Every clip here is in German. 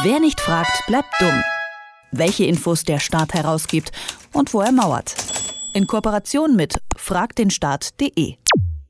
Wer nicht fragt, bleibt dumm. Welche Infos der Staat herausgibt und wo er mauert. In Kooperation mit fragdenstaat.de.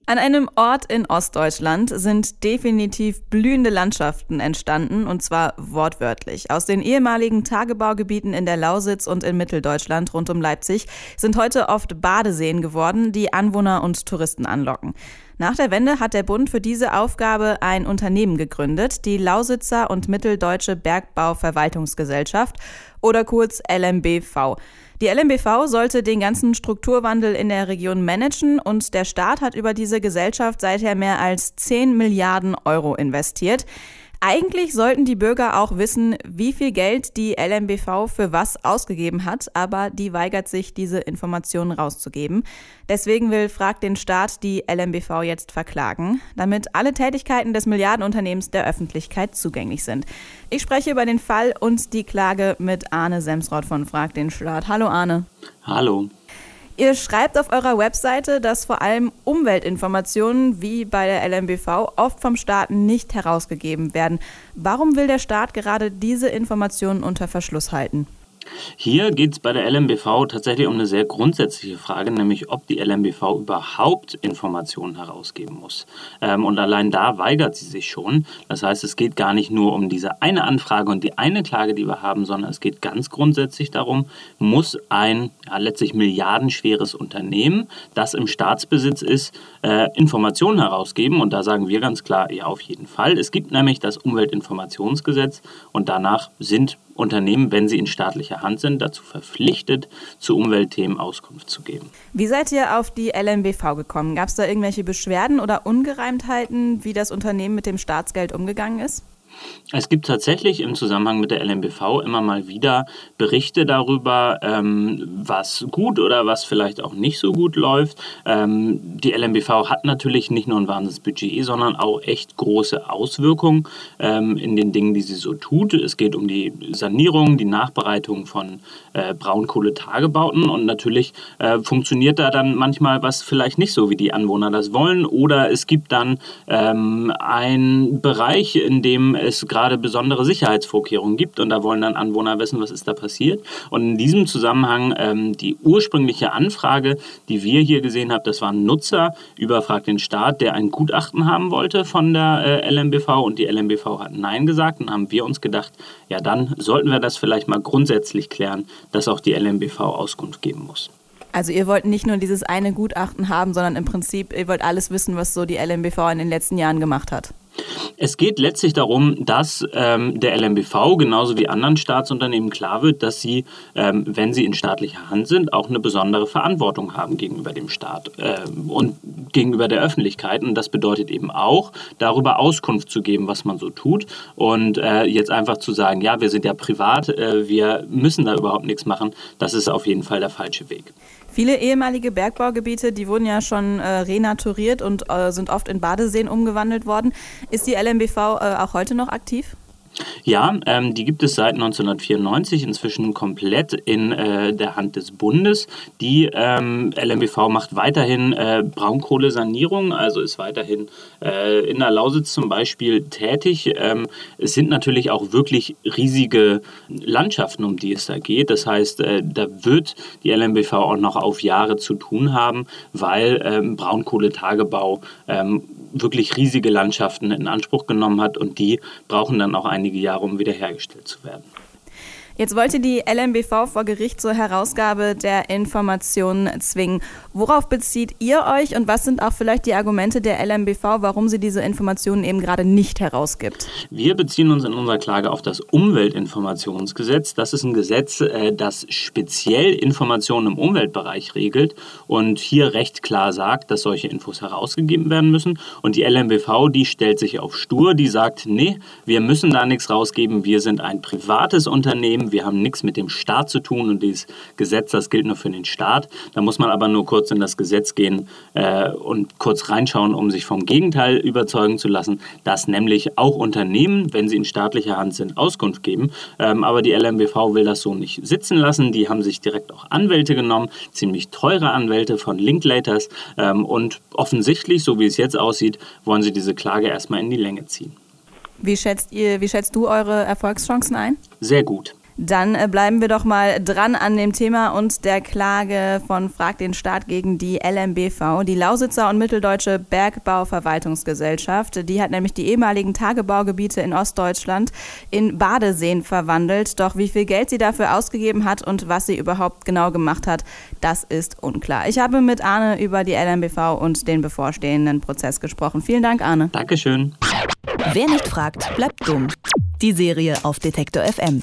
An einem Ort in Ostdeutschland sind definitiv blühende Landschaften entstanden, und zwar wortwörtlich. Aus den ehemaligen Tagebaugebieten in der Lausitz und in Mitteldeutschland rund um Leipzig sind heute oft Badeseen geworden, die Anwohner und Touristen anlocken. Nach der Wende hat der Bund für diese Aufgabe ein Unternehmen gegründet, die Lausitzer und Mitteldeutsche Bergbauverwaltungsgesellschaft oder kurz LMBV. Die LMBV sollte den ganzen Strukturwandel in der Region managen und der Staat hat über diese Gesellschaft seither mehr als 10 Milliarden Euro investiert. Eigentlich sollten die Bürger auch wissen, wie viel Geld die LMBV für was ausgegeben hat, aber die weigert sich, diese Informationen rauszugeben. Deswegen will Frag den Staat die LMBV jetzt verklagen, damit alle Tätigkeiten des Milliardenunternehmens der Öffentlichkeit zugänglich sind. Ich spreche über den Fall und die Klage mit Arne Semsrott von Frag den Staat. Hallo Arne. Hallo. Ihr schreibt auf eurer Webseite, dass vor allem Umweltinformationen wie bei der LMBV oft vom Staat nicht herausgegeben werden. Warum will der Staat gerade diese Informationen unter Verschluss halten? Hier geht es bei der LMBV tatsächlich um eine sehr grundsätzliche Frage, nämlich ob die LMBV überhaupt Informationen herausgeben muss. Ähm, und allein da weigert sie sich schon. Das heißt, es geht gar nicht nur um diese eine Anfrage und die eine Klage, die wir haben, sondern es geht ganz grundsätzlich darum, muss ein ja, letztlich milliardenschweres Unternehmen, das im Staatsbesitz ist, äh, Informationen herausgeben. Und da sagen wir ganz klar, ja, auf jeden Fall. Es gibt nämlich das Umweltinformationsgesetz und danach sind Unternehmen, wenn sie in staatlicher Hand sind, dazu verpflichtet, zu Umweltthemen Auskunft zu geben. Wie seid ihr auf die LMBV gekommen? Gab es da irgendwelche Beschwerden oder Ungereimtheiten, wie das Unternehmen mit dem Staatsgeld umgegangen ist? Es gibt tatsächlich im Zusammenhang mit der LMBV immer mal wieder Berichte darüber, ähm, was gut oder was vielleicht auch nicht so gut läuft. Ähm, die LMBV hat natürlich nicht nur ein Wahnsinnsbudget, sondern auch echt große Auswirkungen ähm, in den Dingen, die sie so tut. Es geht um die Sanierung, die Nachbereitung von äh, Braunkohletagebauten und natürlich äh, funktioniert da dann manchmal was vielleicht nicht so, wie die Anwohner das wollen oder es gibt dann ähm, einen Bereich, in dem es gerade besondere Sicherheitsvorkehrungen gibt und da wollen dann Anwohner wissen, was ist da passiert. Und in diesem Zusammenhang ähm, die ursprüngliche Anfrage, die wir hier gesehen haben, das war ein Nutzer über Frag den Staat, der ein Gutachten haben wollte von der äh, LMBV und die LMBV hat Nein gesagt. Und haben wir uns gedacht, ja dann sollten wir das vielleicht mal grundsätzlich klären, dass auch die LMBV Auskunft geben muss. Also ihr wollt nicht nur dieses eine Gutachten haben, sondern im Prinzip, ihr wollt alles wissen, was so die LMBV in den letzten Jahren gemacht hat. Es geht letztlich darum, dass ähm, der LMBV genauso wie anderen Staatsunternehmen klar wird, dass sie, ähm, wenn sie in staatlicher Hand sind, auch eine besondere Verantwortung haben gegenüber dem Staat äh, und gegenüber der Öffentlichkeit. Und das bedeutet eben auch, darüber Auskunft zu geben, was man so tut. Und äh, jetzt einfach zu sagen, ja, wir sind ja privat, äh, wir müssen da überhaupt nichts machen, das ist auf jeden Fall der falsche Weg. Viele ehemalige Bergbaugebiete, die wurden ja schon äh, renaturiert und äh, sind oft in Badeseen umgewandelt worden. Ist die LMBV äh, auch heute noch aktiv? Ja, ähm, die gibt es seit 1994, inzwischen komplett in äh, der Hand des Bundes. Die ähm, LMBV macht weiterhin äh, Braunkohlesanierung, also ist weiterhin äh, in der Lausitz zum Beispiel tätig. Ähm, es sind natürlich auch wirklich riesige Landschaften, um die es da geht. Das heißt, äh, da wird die LMBV auch noch auf Jahre zu tun haben, weil ähm, Braunkohletagebau ähm, wirklich riesige Landschaften in Anspruch genommen hat und die brauchen dann auch einige Jahre, um wiederhergestellt zu werden. Jetzt wollte die LMBV vor Gericht zur Herausgabe der Informationen zwingen. Worauf bezieht ihr euch und was sind auch vielleicht die Argumente der LMBV, warum sie diese Informationen eben gerade nicht herausgibt? Wir beziehen uns in unserer Klage auf das Umweltinformationsgesetz. Das ist ein Gesetz, äh, das speziell Informationen im Umweltbereich regelt und hier recht klar sagt, dass solche Infos herausgegeben werden müssen. Und die LMBV, die stellt sich auf stur, die sagt, nee, wir müssen da nichts rausgeben, wir sind ein privates Unternehmen Unternehmen. Wir haben nichts mit dem Staat zu tun und dieses Gesetz, das gilt nur für den Staat. Da muss man aber nur kurz in das Gesetz gehen äh, und kurz reinschauen, um sich vom Gegenteil überzeugen zu lassen, dass nämlich auch Unternehmen, wenn sie in staatlicher Hand sind, Auskunft geben. Ähm, aber die LMBV will das so nicht sitzen lassen. Die haben sich direkt auch Anwälte genommen, ziemlich teure Anwälte von Linklaters. Ähm, und offensichtlich, so wie es jetzt aussieht, wollen sie diese Klage erstmal in die Länge ziehen. Wie schätzt, ihr, wie schätzt du eure Erfolgschancen ein? Sehr gut. Dann äh, bleiben wir doch mal dran an dem Thema und der Klage von Frag den Staat gegen die LMBV, die Lausitzer und Mitteldeutsche Bergbauverwaltungsgesellschaft. Die hat nämlich die ehemaligen Tagebaugebiete in Ostdeutschland in Badeseen verwandelt. Doch wie viel Geld sie dafür ausgegeben hat und was sie überhaupt genau gemacht hat, das ist unklar. Ich habe mit Arne über die LMBV und den bevorstehenden Prozess gesprochen. Vielen Dank, Arne. Dankeschön. Wer nicht fragt, bleibt dumm. Die Serie auf Detektor FM.